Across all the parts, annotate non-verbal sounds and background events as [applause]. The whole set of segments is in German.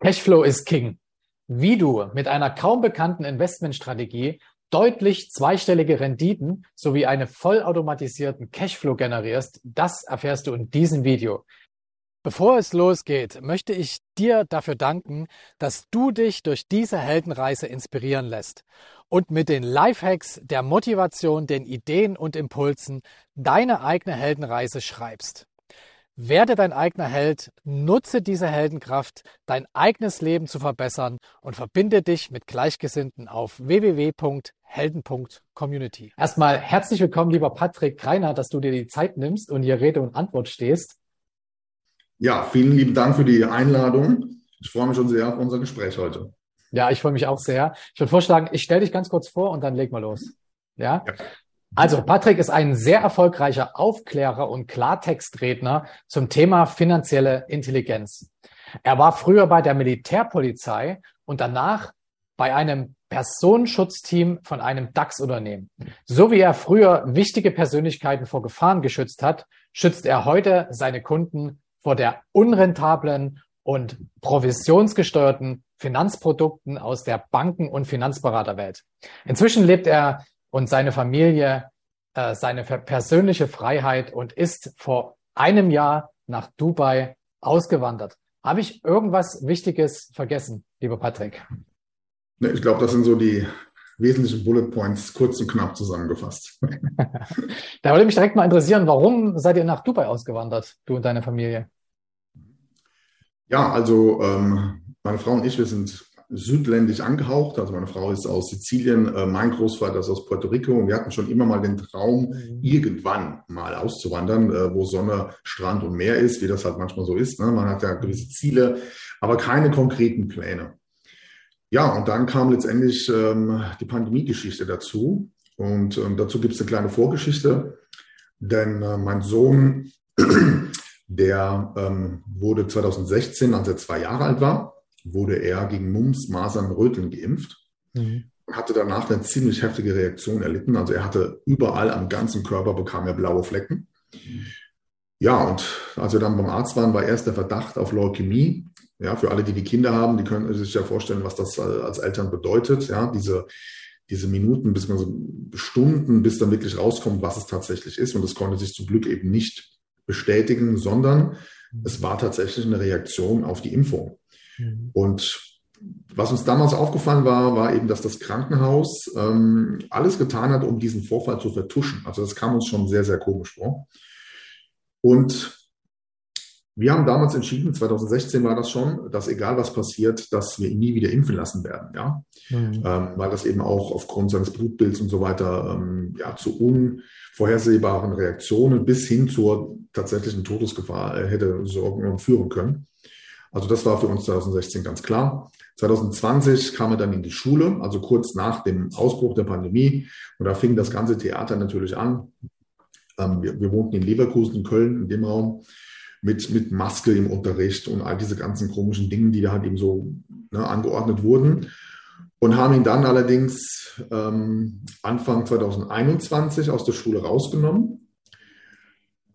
Cashflow ist King. Wie du mit einer kaum bekannten Investmentstrategie deutlich zweistellige Renditen sowie einen vollautomatisierten Cashflow generierst, das erfährst du in diesem Video. Bevor es losgeht, möchte ich dir dafür danken, dass du dich durch diese Heldenreise inspirieren lässt und mit den Lifehacks, der Motivation, den Ideen und Impulsen deine eigene Heldenreise schreibst. Werde dein eigener Held, nutze diese Heldenkraft, dein eigenes Leben zu verbessern und verbinde dich mit Gleichgesinnten auf www.helden.community. Erstmal herzlich willkommen, lieber Patrick Kreiner, dass du dir die Zeit nimmst und hier Rede und Antwort stehst. Ja, vielen lieben Dank für die Einladung. Ich freue mich schon sehr auf unser Gespräch heute. Ja, ich freue mich auch sehr. Ich würde vorschlagen, ich stelle dich ganz kurz vor und dann leg mal los. Ja? ja. Also Patrick ist ein sehr erfolgreicher Aufklärer und Klartextredner zum Thema finanzielle Intelligenz. Er war früher bei der Militärpolizei und danach bei einem Personenschutzteam von einem DAX-Unternehmen. So wie er früher wichtige Persönlichkeiten vor Gefahren geschützt hat, schützt er heute seine Kunden vor der unrentablen und provisionsgesteuerten Finanzprodukten aus der Banken- und Finanzberaterwelt. Inzwischen lebt er und seine Familie äh, seine persönliche Freiheit und ist vor einem Jahr nach Dubai ausgewandert. Habe ich irgendwas Wichtiges vergessen, lieber Patrick? Ich glaube, das sind so die wesentlichen Bullet Points kurz und knapp zusammengefasst. [laughs] da würde mich direkt mal interessieren, warum seid ihr nach Dubai ausgewandert, du und deine Familie? Ja, also ähm, meine Frau und ich, wir sind südländisch angehaucht. Also meine Frau ist aus Sizilien, äh, mein Großvater ist aus Puerto Rico und wir hatten schon immer mal den Traum, mhm. irgendwann mal auszuwandern, äh, wo Sonne, Strand und Meer ist, wie das halt manchmal so ist. Ne? Man hat ja gewisse Ziele, aber keine konkreten Pläne. Ja, und dann kam letztendlich ähm, die Pandemiegeschichte dazu. Und ähm, dazu gibt es eine kleine Vorgeschichte, denn äh, mein Sohn, [clears throat] der ähm, wurde 2016, als er zwei Jahre alt war, wurde er gegen Mumps, Masern, Röteln geimpft. Mhm. Hatte danach eine ziemlich heftige Reaktion erlitten. Also er hatte überall am ganzen Körper bekam er blaue Flecken. Mhm. Ja, und als wir dann beim Arzt waren, war erst der Verdacht auf Leukämie. Ja, für alle, die die Kinder haben, die können sich ja vorstellen, was das als Eltern bedeutet. Ja, diese, diese Minuten bis man so Stunden, bis dann wirklich rauskommt, was es tatsächlich ist. Und das konnte sich zum Glück eben nicht bestätigen, sondern es war tatsächlich eine Reaktion auf die Impfung. Mhm. Und was uns damals aufgefallen war, war eben, dass das Krankenhaus ähm, alles getan hat, um diesen Vorfall zu vertuschen. Also das kam uns schon sehr, sehr komisch vor. Und wir haben damals entschieden, 2016 war das schon, dass egal was passiert, dass wir ihn nie wieder impfen lassen werden, ja, mhm. ähm, weil das eben auch aufgrund seines Blutbilds und so weiter ähm, ja zu unvorhersehbaren Reaktionen bis hin zur tatsächlichen Todesgefahr äh, hätte sorgen und führen können. Also das war für uns 2016 ganz klar. 2020 kam er dann in die Schule, also kurz nach dem Ausbruch der Pandemie. Und da fing das ganze Theater natürlich an. Ähm, wir, wir wohnten in Leverkusen, in Köln, in dem Raum, mit, mit Maske im Unterricht und all diese ganzen komischen Dinge, die da halt eben so ne, angeordnet wurden. Und haben ihn dann allerdings ähm, Anfang 2021 aus der Schule rausgenommen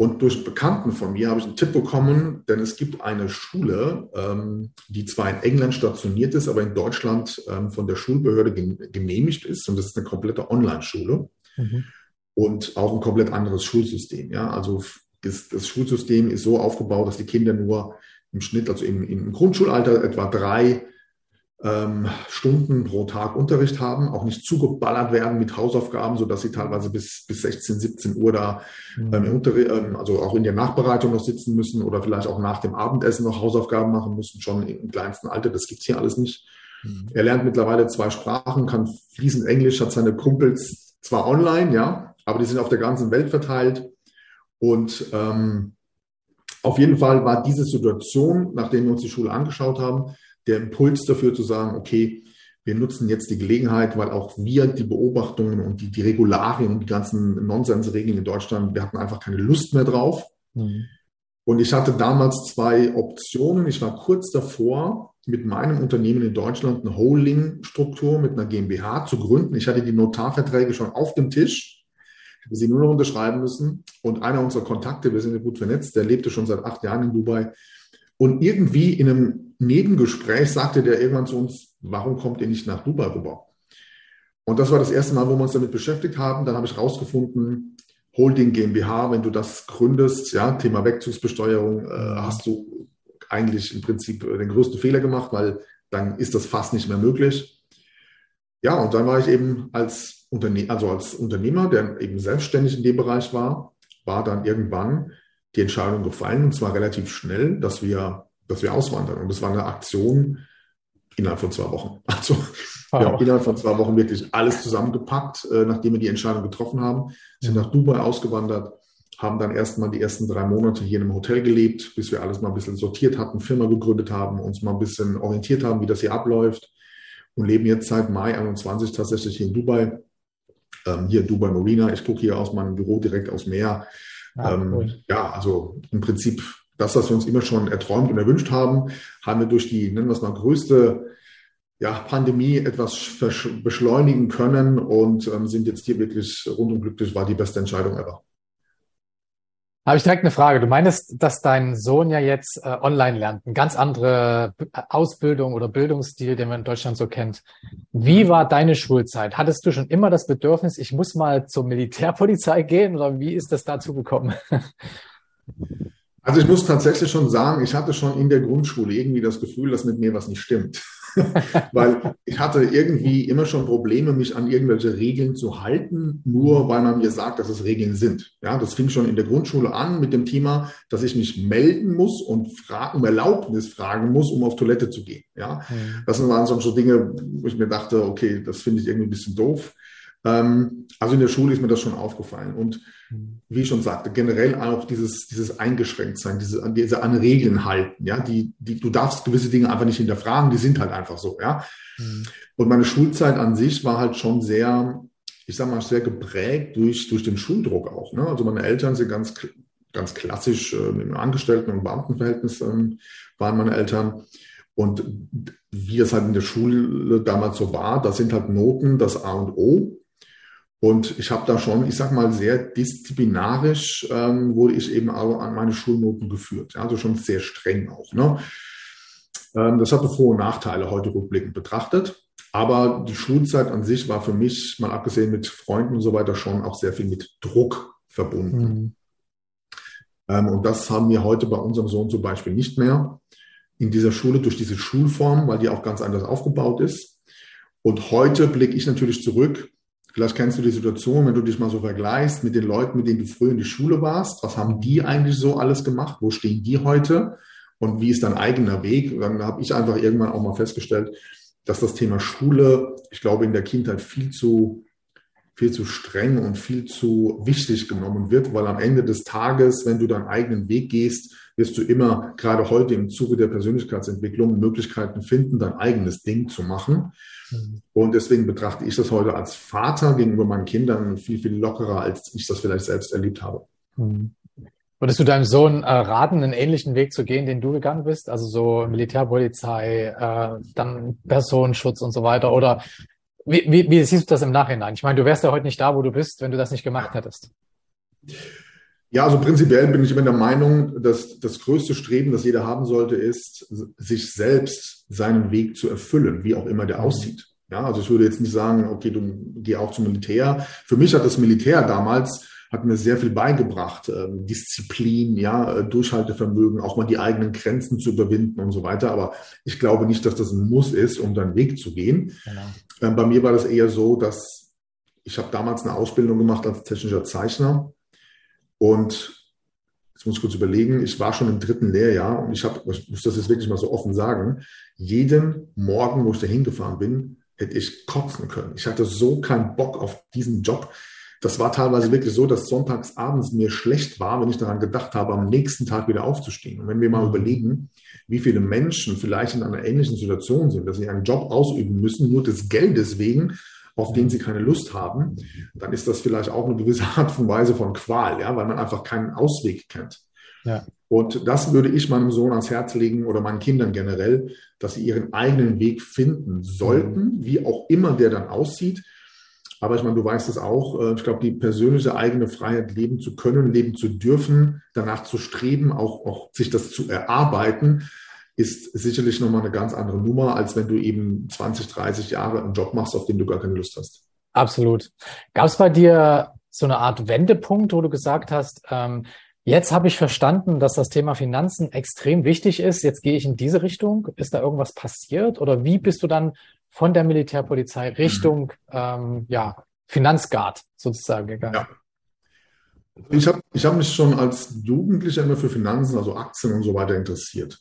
und durch Bekannten von mir habe ich einen Tipp bekommen, denn es gibt eine Schule, ähm, die zwar in England stationiert ist, aber in Deutschland ähm, von der Schulbehörde genehmigt ist. Und das ist eine komplette Online-Schule mhm. und auch ein komplett anderes Schulsystem. Ja? Also das, das, Schulsystem ist so aufgebaut, dass die Kinder nur im Schnitt, also im, im Grundschulalter, etwa drei ähm, Stunden pro Tag Unterricht haben, auch nicht zugeballert werden mit Hausaufgaben, sodass sie teilweise bis, bis 16, 17 Uhr da mhm. ähm, Unterricht, ähm, also auch in der Nachbereitung noch sitzen müssen oder vielleicht auch nach dem Abendessen noch Hausaufgaben machen müssen, schon im kleinsten Alter. Das gibt's hier alles nicht. Mhm. Er lernt mittlerweile zwei Sprachen, kann fließend Englisch, hat seine Kumpels zwar online, ja, aber die sind auf der ganzen Welt verteilt. Und ähm, auf jeden Fall war diese Situation, nachdem wir uns die Schule angeschaut haben, der Impuls dafür zu sagen, okay, wir nutzen jetzt die Gelegenheit, weil auch wir die Beobachtungen und die, die Regularien und die ganzen Nonsensregeln in Deutschland, wir hatten einfach keine Lust mehr drauf. Mhm. Und ich hatte damals zwei Optionen. Ich war kurz davor, mit meinem Unternehmen in Deutschland eine Holding-Struktur mit einer GmbH zu gründen. Ich hatte die Notarverträge schon auf dem Tisch. Ich hätte sie nur noch unterschreiben müssen. Und einer unserer Kontakte, wir sind ja gut vernetzt, der lebte schon seit acht Jahren in Dubai. Und irgendwie in einem Nebengespräch sagte der irgendwann zu uns, warum kommt ihr nicht nach Dubai rüber? Und das war das erste Mal, wo wir uns damit beschäftigt haben. Dann habe ich rausgefunden, Holding GmbH, wenn du das gründest, ja, Thema Wegzugsbesteuerung, äh, hast du eigentlich im Prinzip den größten Fehler gemacht, weil dann ist das fast nicht mehr möglich. Ja, und dann war ich eben als, Unterne also als Unternehmer, der eben selbstständig in dem Bereich war, war dann irgendwann die Entscheidung gefallen, und zwar relativ schnell, dass wir, dass wir auswandern. Und das war eine Aktion innerhalb von zwei Wochen. [laughs] Also wir haben innerhalb von zwei Wochen wirklich alles zusammengepackt, äh, nachdem wir die Entscheidung getroffen haben, sind nach Dubai ausgewandert, haben dann erstmal die ersten drei Monate hier in einem Hotel gelebt, bis wir alles mal ein bisschen sortiert hatten, Firma gegründet haben, uns mal ein bisschen orientiert haben, wie das hier abläuft und leben jetzt seit Mai 21 tatsächlich hier in Dubai, ähm, hier in Dubai Marina. Ich gucke hier aus meinem Büro direkt aus Meer. Ah, ähm. Ja, also im Prinzip das, was wir uns immer schon erträumt und erwünscht haben, haben wir durch die, nennen wir es mal, größte ja, Pandemie etwas beschleunigen können und ähm, sind jetzt hier wirklich rundum glücklich, war die beste Entscheidung ever. Habe ich direkt eine Frage. Du meinst, dass dein Sohn ja jetzt äh, online lernt, eine ganz andere Ausbildung oder Bildungsstil, den man in Deutschland so kennt. Wie war deine Schulzeit? Hattest du schon immer das Bedürfnis, ich muss mal zur Militärpolizei gehen oder wie ist das dazu gekommen? [laughs] Also ich muss tatsächlich schon sagen, ich hatte schon in der Grundschule irgendwie das Gefühl, dass mit mir was nicht stimmt. [laughs] weil ich hatte irgendwie immer schon Probleme, mich an irgendwelche Regeln zu halten, nur weil man mir sagt, dass es Regeln sind. Ja, das fing schon in der Grundschule an mit dem Thema, dass ich mich melden muss und um Erlaubnis fragen muss, um auf Toilette zu gehen. Ja, mhm. das waren so Dinge, wo ich mir dachte, okay, das finde ich irgendwie ein bisschen doof. Ähm, also in der Schule ist mir das schon aufgefallen. Und mhm. wie ich schon sagte, generell auch dieses, dieses Eingeschränktsein, diese, diese an Regeln halten, ja, die, die, du darfst gewisse Dinge einfach nicht hinterfragen, die sind halt einfach so, ja. Mhm. Und meine Schulzeit an sich war halt schon sehr, ich sag mal, sehr geprägt durch, durch den Schuldruck auch. Ne? Also meine Eltern sind ganz, ganz klassisch äh, im Angestellten- und Beamtenverhältnis ähm, waren meine Eltern. Und wie es halt in der Schule damals so war, das sind halt Noten das A und O. Und ich habe da schon, ich sag mal, sehr disziplinarisch ähm, wurde ich eben auch an meine Schulnoten geführt. Ja, also schon sehr streng auch. Ne? Ähm, das hatte Vor- und Nachteile heute rückblickend betrachtet. Aber die Schulzeit an sich war für mich, mal abgesehen mit Freunden und so weiter, schon auch sehr viel mit Druck verbunden. Mhm. Ähm, und das haben wir heute bei unserem Sohn zum Beispiel nicht mehr. In dieser Schule durch diese Schulform, weil die auch ganz anders aufgebaut ist. Und heute blicke ich natürlich zurück Vielleicht kennst du die Situation, wenn du dich mal so vergleichst mit den Leuten, mit denen du früher in die Schule warst. Was haben die eigentlich so alles gemacht? Wo stehen die heute? Und wie ist dein eigener Weg? Und dann habe ich einfach irgendwann auch mal festgestellt, dass das Thema Schule, ich glaube, in der Kindheit viel zu, viel zu streng und viel zu wichtig genommen wird, weil am Ende des Tages, wenn du deinen eigenen Weg gehst, wirst du immer, gerade heute im Zuge der Persönlichkeitsentwicklung, Möglichkeiten finden, dein eigenes Ding zu machen. Mhm. Und deswegen betrachte ich das heute als Vater gegenüber meinen Kindern viel, viel lockerer, als ich das vielleicht selbst erlebt habe. Mhm. Würdest du deinem Sohn äh, raten, einen ähnlichen Weg zu gehen, den du gegangen bist? Also so Militärpolizei, äh, dann Personenschutz und so weiter? Oder wie, wie, wie siehst du das im Nachhinein? Ich meine, du wärst ja heute nicht da, wo du bist, wenn du das nicht gemacht hättest. Ja, also prinzipiell bin ich immer der Meinung, dass das größte Streben, das jeder haben sollte, ist, sich selbst seinen Weg zu erfüllen, wie auch immer der mhm. aussieht. Ja, also ich würde jetzt nicht sagen, okay, du geh auch zum Militär. Für mich hat das Militär damals hat mir sehr viel beigebracht, ähm, Disziplin, ja, äh, Durchhaltevermögen, auch mal die eigenen Grenzen zu überwinden und so weiter. Aber ich glaube nicht, dass das ein Muss ist, um deinen Weg zu gehen. Genau. Ähm, bei mir war das eher so, dass ich habe damals eine Ausbildung gemacht als technischer Zeichner und jetzt muss ich kurz überlegen, ich war schon im dritten Lehrjahr und ich habe, ich muss das jetzt wirklich mal so offen sagen, jeden Morgen, wo ich da hingefahren bin, hätte ich kotzen können. Ich hatte so keinen Bock auf diesen Job. Das war teilweise wirklich so, dass sonntags abends mir schlecht war, wenn ich daran gedacht habe, am nächsten Tag wieder aufzustehen. Und wenn wir mal überlegen, wie viele Menschen vielleicht in einer ähnlichen Situation sind, dass sie einen Job ausüben müssen, nur des Geldes wegen, auf den sie keine Lust haben, dann ist das vielleicht auch eine gewisse Art und Weise von Qual, ja, weil man einfach keinen Ausweg kennt. Ja. Und das würde ich meinem Sohn ans Herz legen oder meinen Kindern generell, dass sie ihren eigenen Weg finden sollten, mhm. wie auch immer der dann aussieht. Aber ich meine, du weißt es auch, äh, ich glaube, die persönliche eigene Freiheit leben zu können, leben zu dürfen, danach zu streben, auch, auch sich das zu erarbeiten, ist sicherlich nochmal eine ganz andere Nummer, als wenn du eben 20, 30 Jahre einen Job machst, auf den du gar keine Lust hast. Absolut. Gab es bei dir so eine Art Wendepunkt, wo du gesagt hast, ähm, jetzt habe ich verstanden, dass das Thema Finanzen extrem wichtig ist, jetzt gehe ich in diese Richtung. Ist da irgendwas passiert oder wie bist du dann von der Militärpolizei Richtung mhm. ähm, ja, Finanzguard sozusagen gegangen? Ja. Ich habe ich hab mich schon als Jugendlicher immer für Finanzen, also Aktien und so weiter interessiert.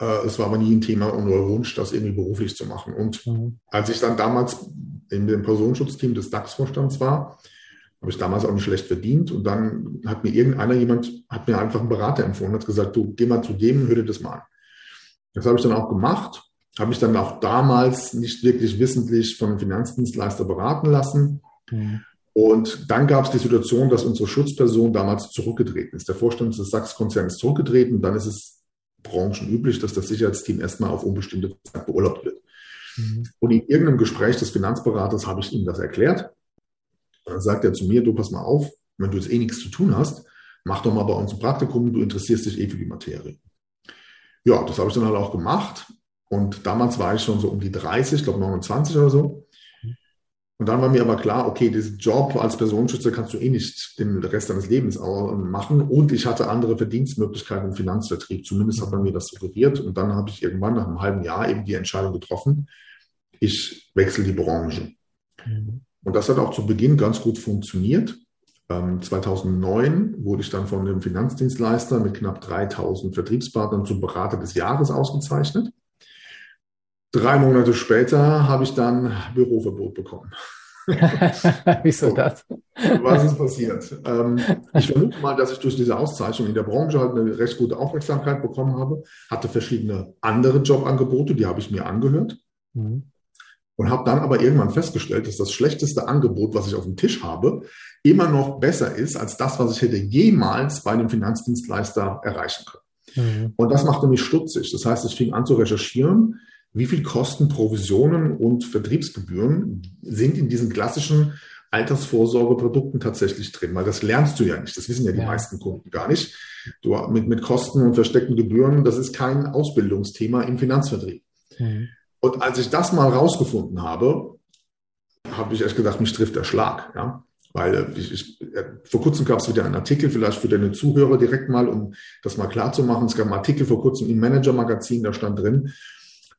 Äh, es war aber nie ein Thema und nur Wunsch, das irgendwie beruflich zu machen. Und mhm. als ich dann damals in dem Personenschutzteam des DAX-Vorstands war, habe ich damals auch nicht schlecht verdient. Und dann hat mir irgendeiner, jemand, hat mir einfach einen Berater empfohlen, hat gesagt, du geh mal zu dem, hör dir das mal an. Das habe ich dann auch gemacht, habe mich dann auch damals nicht wirklich wissentlich von einem Finanzdienstleister beraten lassen. Mhm. Und dann gab es die Situation, dass unsere Schutzperson damals zurückgetreten ist. Der Vorstand des Sachs-Konzerns zurückgetreten. Dann ist es branchenüblich, dass das Sicherheitsteam erstmal auf unbestimmte Zeit beurlaubt wird. Mhm. Und in irgendeinem Gespräch des Finanzberaters habe ich ihm das erklärt. Und dann sagt er zu mir, du pass mal auf, wenn du jetzt eh nichts zu tun hast, mach doch mal bei uns ein Praktikum, du interessierst dich eh für die Materie. Ja, das habe ich dann halt auch gemacht. Und damals war ich schon so um die 30, ich glaube 29 oder so. Und dann war mir aber klar, okay, diesen Job als Personenschützer kannst du eh nicht den Rest deines Lebens machen. Und ich hatte andere Verdienstmöglichkeiten im Finanzvertrieb. Zumindest hat man mir das suggeriert. Und dann habe ich irgendwann nach einem halben Jahr eben die Entscheidung getroffen, ich wechsle die Branche. Mhm. Und das hat auch zu Beginn ganz gut funktioniert. 2009 ähm, wurde ich dann von einem Finanzdienstleister mit knapp 3000 Vertriebspartnern zum Berater des Jahres ausgezeichnet. Drei Monate später habe ich dann Büroverbot bekommen. [laughs] Wieso das? Was ist passiert? Ähm, ich vermute mal, dass ich durch diese Auszeichnung in der Branche halt eine recht gute Aufmerksamkeit bekommen habe, hatte verschiedene andere Jobangebote, die habe ich mir angehört mhm. und habe dann aber irgendwann festgestellt, dass das schlechteste Angebot, was ich auf dem Tisch habe, immer noch besser ist als das, was ich hätte jemals bei einem Finanzdienstleister erreichen können. Mhm. Und das machte mich stutzig. Das heißt, ich fing an zu recherchieren, wie viel Kosten, Provisionen und Vertriebsgebühren sind in diesen klassischen Altersvorsorgeprodukten tatsächlich drin, weil das lernst du ja nicht. Das wissen ja die ja. meisten Kunden gar nicht. Du mit, mit Kosten und versteckten Gebühren, das ist kein Ausbildungsthema im Finanzvertrieb. Mhm. Und als ich das mal rausgefunden habe, habe ich echt gedacht, mich trifft der Schlag. Ja? Weil äh, ich, ich, äh, vor kurzem gab es wieder einen Artikel, vielleicht für deine Zuhörer direkt mal, um das mal klar zu machen. Es gab einen Artikel vor kurzem im Manager-Magazin, da stand drin,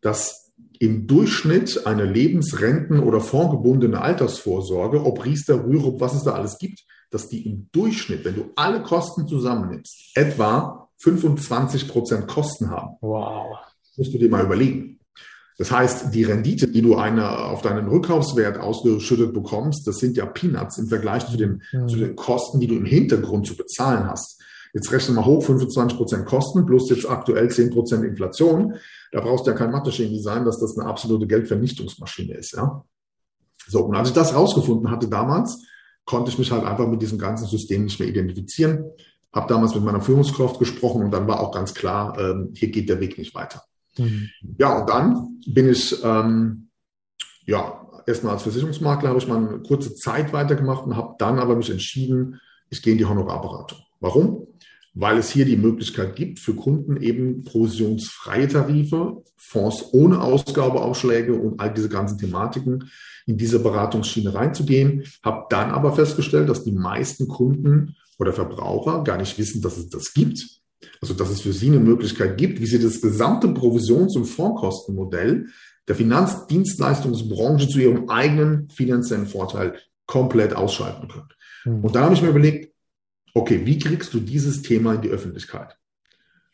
dass im Durchschnitt eine Lebensrenten- oder fondgebundene Altersvorsorge, ob Riester, Rürup, was es da alles gibt, dass die im Durchschnitt, wenn du alle Kosten zusammennimmst, etwa 25 Prozent Kosten haben. Wow. Das musst du dir mal überlegen. Das heißt, die Rendite, die du eine, auf deinen Rückkaufswert ausgeschüttet bekommst, das sind ja Peanuts im Vergleich zu den, mhm. zu den Kosten, die du im Hintergrund zu bezahlen hast. Jetzt rechnen wir hoch 25 Prozent Kosten plus jetzt aktuell 10 Prozent Inflation. Da brauchst du ja kein Mathe-Genie sein, dass das eine absolute Geldvernichtungsmaschine ist. Ja? So, und als ich das rausgefunden hatte damals, konnte ich mich halt einfach mit diesem ganzen System nicht mehr identifizieren. Habe damals mit meiner Führungskraft gesprochen und dann war auch ganz klar, ähm, hier geht der Weg nicht weiter. Mhm. Ja, und dann bin ich, ähm, ja, erstmal als Versicherungsmakler habe ich mal eine kurze Zeit weitergemacht und habe dann aber mich entschieden, ich gehe in die Honorarberatung. Warum? Weil es hier die Möglichkeit gibt, für Kunden eben provisionsfreie Tarife, Fonds ohne Ausgabeaufschläge und all diese ganzen Thematiken in diese Beratungsschiene reinzugehen. Habe dann aber festgestellt, dass die meisten Kunden oder Verbraucher gar nicht wissen, dass es das gibt. Also dass es für sie eine Möglichkeit gibt, wie sie das gesamte Provisions- und Fondskostenmodell der Finanzdienstleistungsbranche zu ihrem eigenen finanziellen Vorteil komplett ausschalten können. Hm. Und da habe ich mir überlegt, okay, wie kriegst du dieses Thema in die Öffentlichkeit?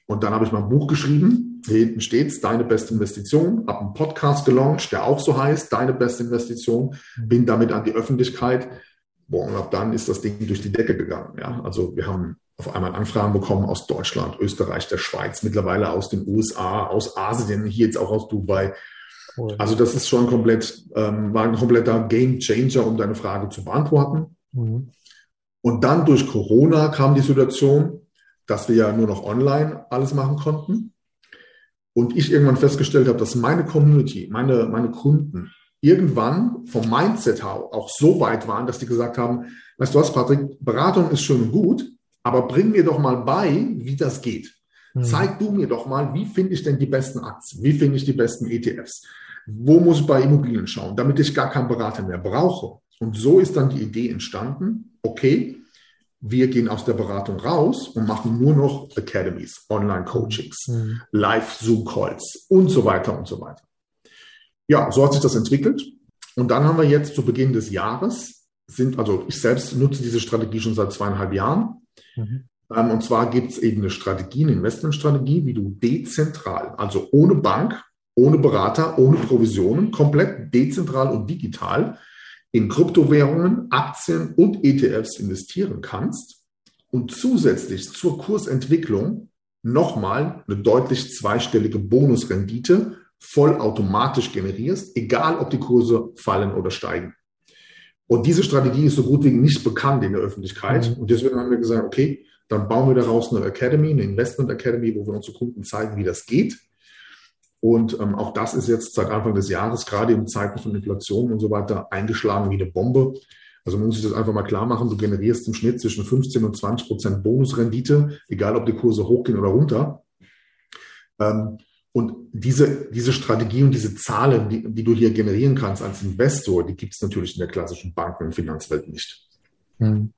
Und dann habe ich mal ein Buch geschrieben. Hier hinten steht Deine beste Investition. Habe einen Podcast gelauncht, der auch so heißt, Deine beste Investition. Bin damit an die Öffentlichkeit. Boah, und ab dann ist das Ding durch die Decke gegangen. Ja, also wir haben auf einmal Anfragen bekommen aus Deutschland, Österreich, der Schweiz, mittlerweile aus den USA, aus Asien, hier jetzt auch aus Dubai. Cool. Also das ist schon komplett, ähm, war ein kompletter Game Changer, um deine Frage zu beantworten. Mhm. Und dann durch Corona kam die Situation, dass wir ja nur noch online alles machen konnten. Und ich irgendwann festgestellt habe, dass meine Community, meine, meine Kunden irgendwann vom Mindset auch so weit waren, dass die gesagt haben, weißt du was, Patrick, Beratung ist schön und gut, aber bring mir doch mal bei, wie das geht. Mhm. Zeig du mir doch mal, wie finde ich denn die besten Aktien? Wie finde ich die besten ETFs? Wo muss ich bei Immobilien schauen, damit ich gar keinen Berater mehr brauche? Und so ist dann die Idee entstanden, okay, wir gehen aus der Beratung raus und machen nur noch Academies, Online-Coachings, mhm. Live-Zoom-Calls und so weiter und so weiter. Ja, so hat sich das entwickelt. Und dann haben wir jetzt zu Beginn des Jahres, sind, also ich selbst nutze diese Strategie schon seit zweieinhalb Jahren. Mhm. Ähm, und zwar gibt es eben eine Strategie, eine Investmentstrategie, wie du dezentral, also ohne Bank, ohne Berater, ohne Provisionen, komplett dezentral und digital in Kryptowährungen, Aktien und ETFs investieren kannst und zusätzlich zur Kursentwicklung nochmal eine deutlich zweistellige Bonusrendite vollautomatisch generierst, egal ob die Kurse fallen oder steigen. Und diese Strategie ist so gut wie nicht bekannt in der Öffentlichkeit. Mhm. Und deswegen haben wir gesagt, okay, dann bauen wir daraus eine Academy, eine Investment Academy, wo wir unseren Kunden zeigen, wie das geht. Und ähm, auch das ist jetzt seit Anfang des Jahres, gerade in Zeiten von Inflation und so weiter, eingeschlagen wie eine Bombe. Also man muss sich das einfach mal klar machen, du generierst im Schnitt zwischen 15 und 20 Prozent Bonusrendite, egal ob die Kurse hochgehen oder runter. Ähm, und diese, diese Strategie und diese Zahlen, die, die du hier generieren kannst als Investor, die gibt es natürlich in der klassischen Banken- und Finanzwelt nicht. Hm.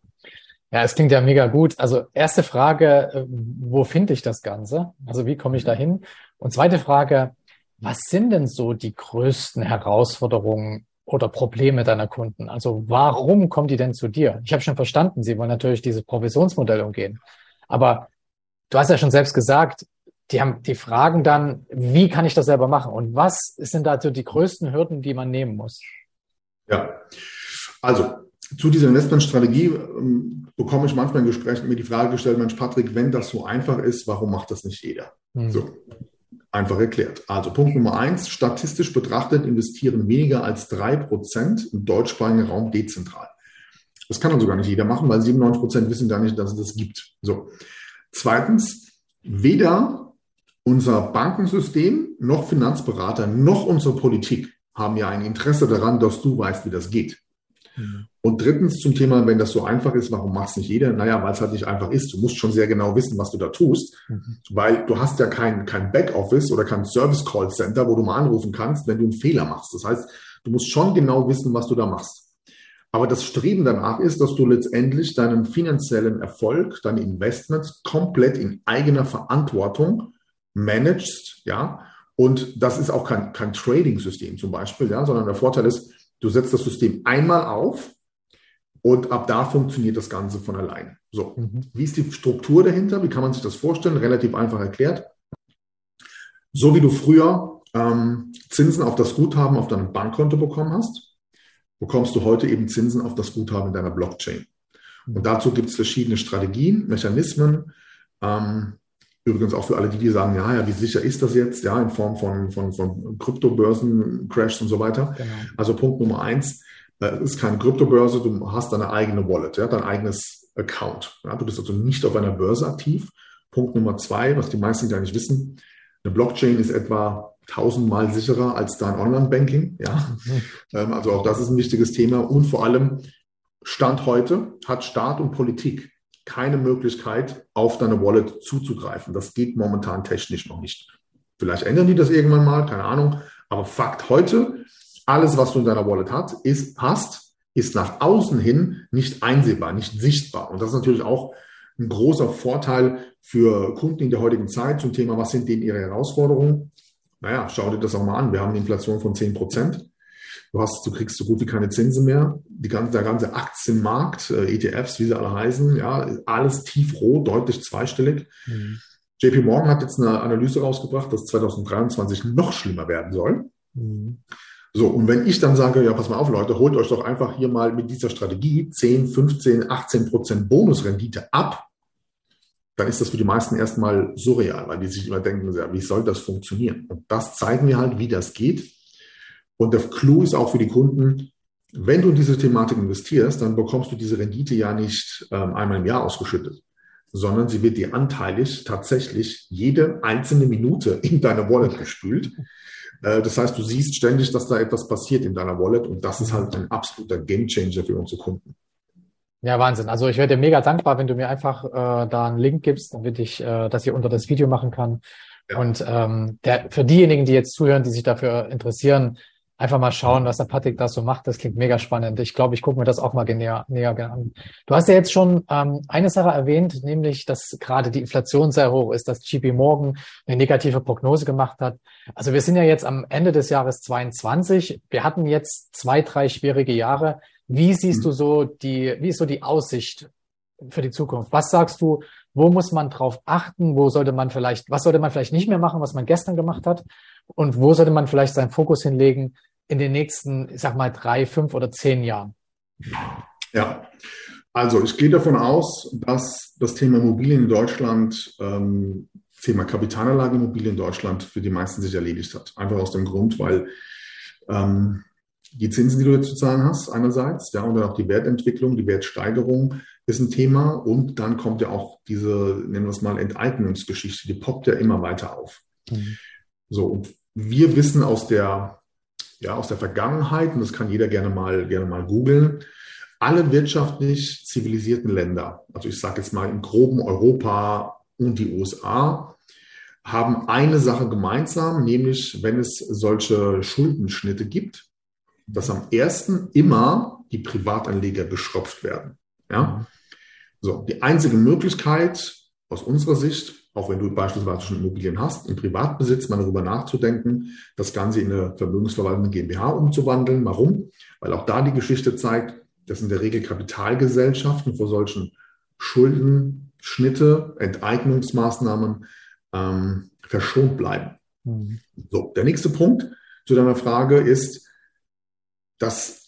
Ja, es klingt ja mega gut. Also erste Frage, äh, wo finde ich das Ganze? Also wie komme ich da hin? Und zweite Frage, was sind denn so die größten Herausforderungen oder Probleme deiner Kunden? Also warum kommen die denn zu dir? Ich habe schon verstanden, sie wollen natürlich dieses Provisionsmodell umgehen. Aber du hast ja schon selbst gesagt, die haben, die fragen dann, wie kann ich das selber machen? Und was sind da so die größten Hürden, die man nehmen muss? Ja, also zu dieser Investmentstrategie ähm, bekomme ich manchmal in Gesprächen mir die Frage gestellt, Mensch, Patrick, wenn das so einfach ist, warum macht das nicht jeder? Mhm. So, einfach erklärt. Also Punkt Nummer eins, statistisch betrachtet investieren weniger als drei Prozent im deutschsprachigen Raum dezentral. Das kann dann sogar nicht jeder machen, weil 97 Prozent wissen gar nicht, dass es das gibt. So. Zweitens, weder unser Bankensystem noch Finanzberater noch unsere Politik haben ja ein Interesse daran, dass du weißt, wie das geht. Mhm. Und drittens zum Thema, wenn das so einfach ist, warum macht es nicht jeder? Naja, weil es halt nicht einfach ist. Du musst schon sehr genau wissen, was du da tust, mhm. weil du hast ja kein, kein Backoffice oder kein Service Call Center, wo du mal anrufen kannst, wenn du einen Fehler machst. Das heißt, du musst schon genau wissen, was du da machst. Aber das Streben danach ist, dass du letztendlich deinen finanziellen Erfolg, deine Investments komplett in eigener Verantwortung managst, ja. Und das ist auch kein, kein Trading-System zum Beispiel, ja, sondern der Vorteil ist, du setzt das System einmal auf und ab da funktioniert das Ganze von allein. So, mhm. wie ist die Struktur dahinter? Wie kann man sich das vorstellen? Relativ einfach erklärt. So wie du früher ähm, Zinsen auf das Guthaben auf deinem Bankkonto bekommen hast, bekommst du heute eben Zinsen auf das Guthaben in deiner Blockchain. Mhm. Und dazu gibt es verschiedene Strategien, Mechanismen. Ähm, übrigens auch für alle die, die sagen, ja, ja, wie sicher ist das jetzt? Ja, in Form von, von, von Kryptobörsen, Crashs und so weiter. Genau. Also Punkt Nummer eins, es ist keine Kryptobörse, du hast deine eigene Wallet, ja, dein eigenes Account. Ja, du bist also nicht auf einer Börse aktiv. Punkt Nummer zwei, was die meisten gar nicht wissen, eine Blockchain ist etwa tausendmal sicherer als dein Online-Banking. Ja? Mhm. Ähm, also auch das ist ein wichtiges Thema. Und vor allem, Stand heute hat Staat und Politik keine Möglichkeit, auf deine Wallet zuzugreifen. Das geht momentan technisch noch nicht. Vielleicht ändern die das irgendwann mal, keine Ahnung. Aber Fakt heute, alles, was du in deiner Wallet hat, ist, hast, ist nach außen hin nicht einsehbar, nicht sichtbar. Und das ist natürlich auch ein großer Vorteil für Kunden in der heutigen Zeit zum Thema, was sind denn ihre Herausforderungen? Naja, schau dir das auch mal an. Wir haben eine Inflation von 10 Prozent. Du, hast, du kriegst so gut wie keine Zinsen mehr. Die ganze, der ganze Aktienmarkt, äh, ETFs, wie sie alle heißen, ja, alles tiefrot, deutlich zweistellig. Mhm. JP Morgan hat jetzt eine Analyse rausgebracht, dass 2023 noch schlimmer werden soll. Mhm. So, und wenn ich dann sage, ja, pass mal auf, Leute, holt euch doch einfach hier mal mit dieser Strategie 10, 15, 18 Prozent Bonusrendite ab, dann ist das für die meisten erstmal surreal, weil die sich immer denken, wie soll das funktionieren? Und das zeigen wir halt, wie das geht. Und der Clou ist auch für die Kunden, wenn du in diese Thematik investierst, dann bekommst du diese Rendite ja nicht ähm, einmal im Jahr ausgeschüttet, sondern sie wird dir anteilig tatsächlich jede einzelne Minute in deine Wallet gespült. Äh, das heißt, du siehst ständig, dass da etwas passiert in deiner Wallet und das ist halt ein absoluter Gamechanger für unsere Kunden. Ja, Wahnsinn. Also ich werde dir mega dankbar, wenn du mir einfach äh, da einen Link gibst, damit ich äh, das hier unter das Video machen kann. Ja. Und ähm, der, für diejenigen, die jetzt zuhören, die sich dafür interessieren, einfach mal schauen, was der Patrick da so macht. Das klingt mega spannend. Ich glaube, ich gucke mir das auch mal näher, näher an. Du hast ja jetzt schon ähm, eine Sache erwähnt, nämlich, dass gerade die Inflation sehr hoch ist, dass JP Morgan eine negative Prognose gemacht hat. Also wir sind ja jetzt am Ende des Jahres 22. Wir hatten jetzt zwei, drei schwierige Jahre. Wie siehst mhm. du so die, wie ist so die Aussicht für die Zukunft? Was sagst du, wo muss man drauf achten? Wo sollte man vielleicht, was sollte man vielleicht nicht mehr machen, was man gestern gemacht hat? Und wo sollte man vielleicht seinen Fokus hinlegen in den nächsten, ich sag mal, drei, fünf oder zehn Jahren? Ja, also ich gehe davon aus, dass das Thema Immobilien in Deutschland, ähm, Thema Kapitalanlage Immobilien in Deutschland für die meisten sich erledigt hat. Einfach aus dem Grund, weil ähm, die Zinsen, die du jetzt zu zahlen hast, einerseits, ja, und dann auch die Wertentwicklung, die Wertsteigerung ist ein Thema. Und dann kommt ja auch diese, nennen wir es mal, Enteignungsgeschichte, die poppt ja immer weiter auf. Mhm. So, und wir wissen aus der, ja, aus der Vergangenheit, und das kann jeder gerne mal, gerne mal googeln, alle wirtschaftlich zivilisierten Länder, also ich sage jetzt mal im groben Europa und die USA, haben eine Sache gemeinsam, nämlich wenn es solche Schuldenschnitte gibt, dass am ersten immer die Privatanleger geschröpft werden. Ja? So, die einzige Möglichkeit aus unserer Sicht, auch wenn du beispielsweise schon Immobilien hast, im Privatbesitz mal darüber nachzudenken, das Ganze in eine vermögensverwaltende GmbH umzuwandeln. Warum? Weil auch da die Geschichte zeigt, dass in der Regel Kapitalgesellschaften vor solchen Schuldenschnitte, Enteignungsmaßnahmen ähm, verschont bleiben. Mhm. So, der nächste Punkt zu deiner Frage ist, dass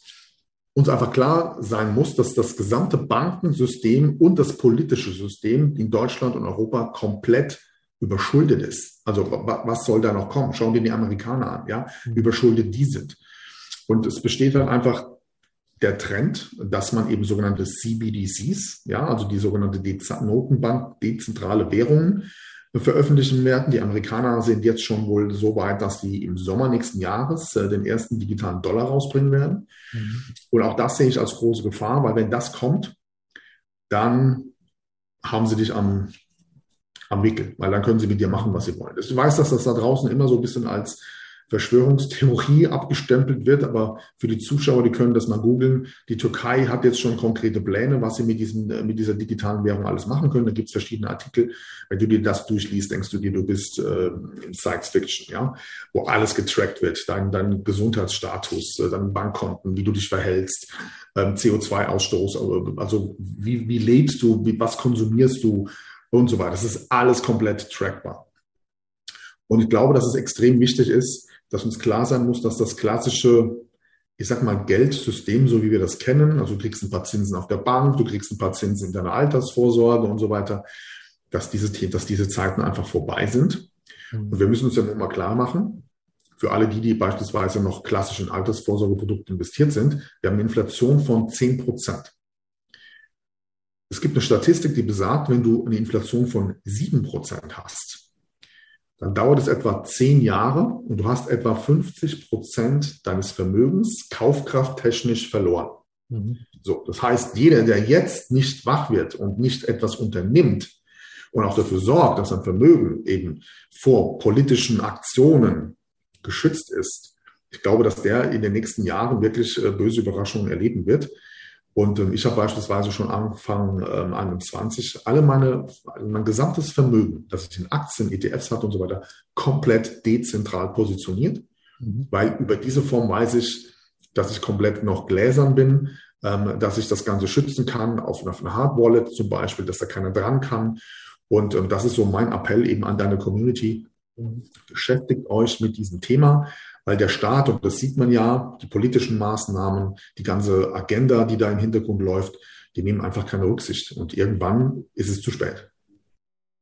uns einfach klar sein muss, dass das gesamte Bankensystem und das politische System in Deutschland und Europa komplett überschuldet ist. Also was soll da noch kommen? Schauen dir die Amerikaner an, ja, mhm. überschuldet die sind. Und es besteht dann einfach der Trend, dass man eben sogenannte CBDCs, ja, also die sogenannte Notenbank, dezentrale Währungen, veröffentlichen werden. Die Amerikaner sind jetzt schon wohl so weit, dass sie im Sommer nächsten Jahres äh, den ersten digitalen Dollar rausbringen werden. Mhm. Und auch das sehe ich als große Gefahr, weil wenn das kommt, dann haben sie dich am, am Wickel, weil dann können sie mit dir machen, was sie wollen. Ich weiß, dass das da draußen immer so ein bisschen als Verschwörungstheorie abgestempelt wird, aber für die Zuschauer, die können das mal googeln. Die Türkei hat jetzt schon konkrete Pläne, was sie mit, diesen, mit dieser digitalen Währung alles machen können. Da gibt es verschiedene Artikel. Wenn du dir das durchliest, denkst du dir, du bist äh, in Science Fiction, ja, wo alles getrackt wird, dein, dein Gesundheitsstatus, äh, deine Bankkonten, wie du dich verhältst, ähm, CO2-Ausstoß, also wie, wie lebst du, wie, was konsumierst du und so weiter. Das ist alles komplett trackbar. Und ich glaube, dass es extrem wichtig ist, dass uns klar sein muss, dass das klassische, ich sag mal, Geldsystem, so wie wir das kennen, also du kriegst ein paar Zinsen auf der Bank, du kriegst ein paar Zinsen in deiner Altersvorsorge und so weiter, dass diese, dass diese Zeiten einfach vorbei sind. Mhm. Und wir müssen uns ja nun mal klar machen, für alle die, die beispielsweise noch klassisch in Altersvorsorgeprodukte investiert sind, wir haben eine Inflation von 10 Prozent. Es gibt eine Statistik, die besagt, wenn du eine Inflation von 7 Prozent hast, dann dauert es etwa zehn Jahre und du hast etwa 50 Prozent deines Vermögens kaufkrafttechnisch verloren. Mhm. So, das heißt, jeder, der jetzt nicht wach wird und nicht etwas unternimmt und auch dafür sorgt, dass sein Vermögen eben vor politischen Aktionen geschützt ist, ich glaube, dass der in den nächsten Jahren wirklich äh, böse Überraschungen erleben wird. Und ähm, ich habe beispielsweise schon angefangen, ähm, 21, alle meine, mein gesamtes Vermögen, das ich in Aktien, ETFs hatte und so weiter, komplett dezentral positioniert, mhm. weil über diese Form weiß ich, dass ich komplett noch gläsern bin, ähm, dass ich das Ganze schützen kann, auf, auf eine Hard Wallet zum Beispiel, dass da keiner dran kann. Und ähm, das ist so mein Appell eben an deine Community. Mhm. Beschäftigt euch mit diesem Thema weil der Staat, und das sieht man ja, die politischen Maßnahmen, die ganze Agenda, die da im Hintergrund läuft, die nehmen einfach keine Rücksicht. Und irgendwann ist es zu spät.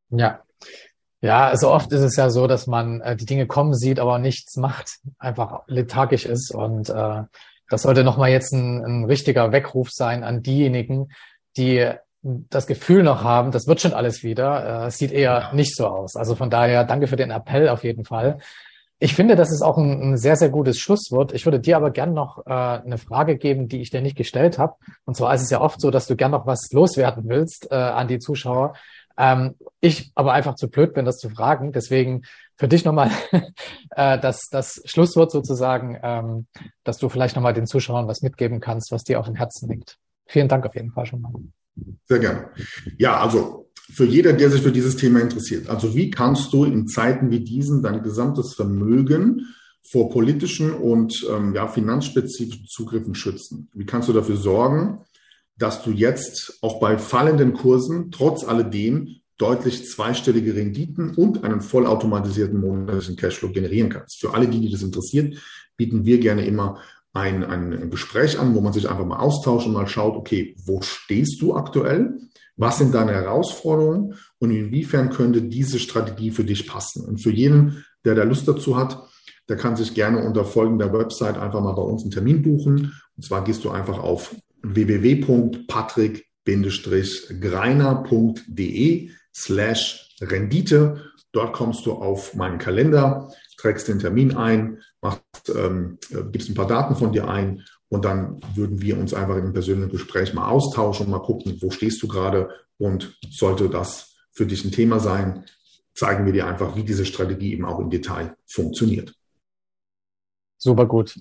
Ja. Ja, also oft ist es ja so, dass man äh, die Dinge kommen sieht, aber nichts macht, einfach lethargisch ist. Und äh, das sollte nochmal jetzt ein, ein richtiger Weckruf sein an diejenigen, die das Gefühl noch haben, das wird schon alles wieder. Äh, es sieht eher nicht so aus. Also von daher danke für den Appell auf jeden Fall. Ich finde, das ist auch ein, ein, sehr, sehr gutes Schlusswort. Ich würde dir aber gern noch äh, eine Frage geben, die ich dir nicht gestellt habe. Und zwar ist es ja oft so, dass du gern noch was loswerden willst äh, an die Zuschauer. Ähm, ich aber einfach zu blöd bin, das zu fragen. Deswegen für dich nochmal [laughs] äh, das, das Schlusswort sozusagen, ähm, dass du vielleicht nochmal den Zuschauern was mitgeben kannst, was dir auf dem Herzen liegt. Vielen Dank auf jeden Fall schon mal. Sehr gerne. Ja, also für jeder, der sich für dieses Thema interessiert. Also wie kannst du in Zeiten wie diesen dein gesamtes Vermögen vor politischen und ähm, ja, finanzspezifischen Zugriffen schützen? Wie kannst du dafür sorgen, dass du jetzt auch bei fallenden Kursen trotz alledem deutlich zweistellige Renditen und einen vollautomatisierten monatlichen Cashflow generieren kannst? Für alle, die, die das interessiert, bieten wir gerne immer ein, ein Gespräch an, wo man sich einfach mal austauscht und mal schaut, okay, wo stehst du aktuell? Was sind deine Herausforderungen und inwiefern könnte diese Strategie für dich passen? Und für jeden, der da Lust dazu hat, der kann sich gerne unter folgender Website einfach mal bei uns einen Termin buchen. Und zwar gehst du einfach auf www.patrick-greiner.de slash Rendite. Dort kommst du auf meinen Kalender, trägst den Termin ein, machst, ähm, äh, gibst ein paar Daten von dir ein und dann würden wir uns einfach in einem persönlichen Gespräch mal austauschen und mal gucken, wo stehst du gerade und sollte das für dich ein Thema sein, zeigen wir dir einfach, wie diese Strategie eben auch im Detail funktioniert. Super gut.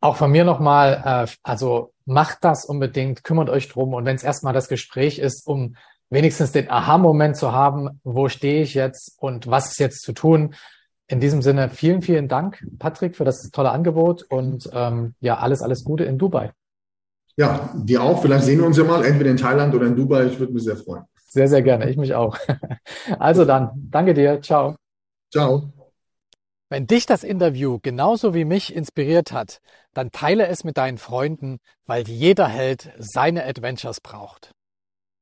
Auch von mir nochmal, äh, also macht das unbedingt, kümmert euch drum und wenn es erstmal das Gespräch ist, um wenigstens den Aha-Moment zu haben, wo stehe ich jetzt und was ist jetzt zu tun, in diesem Sinne vielen, vielen Dank, Patrick, für das tolle Angebot und ähm, ja, alles, alles Gute in Dubai. Ja, dir auch. Vielleicht sehen wir uns ja mal, entweder in Thailand oder in Dubai. Ich würde mich sehr freuen. Sehr, sehr gerne. Ich mich auch. [laughs] Also dann, danke dir. Ciao. Ciao. Wenn dich das Interview genauso wie mich inspiriert hat, dann teile es mit deinen Freunden, weil jeder Held seine Adventures braucht.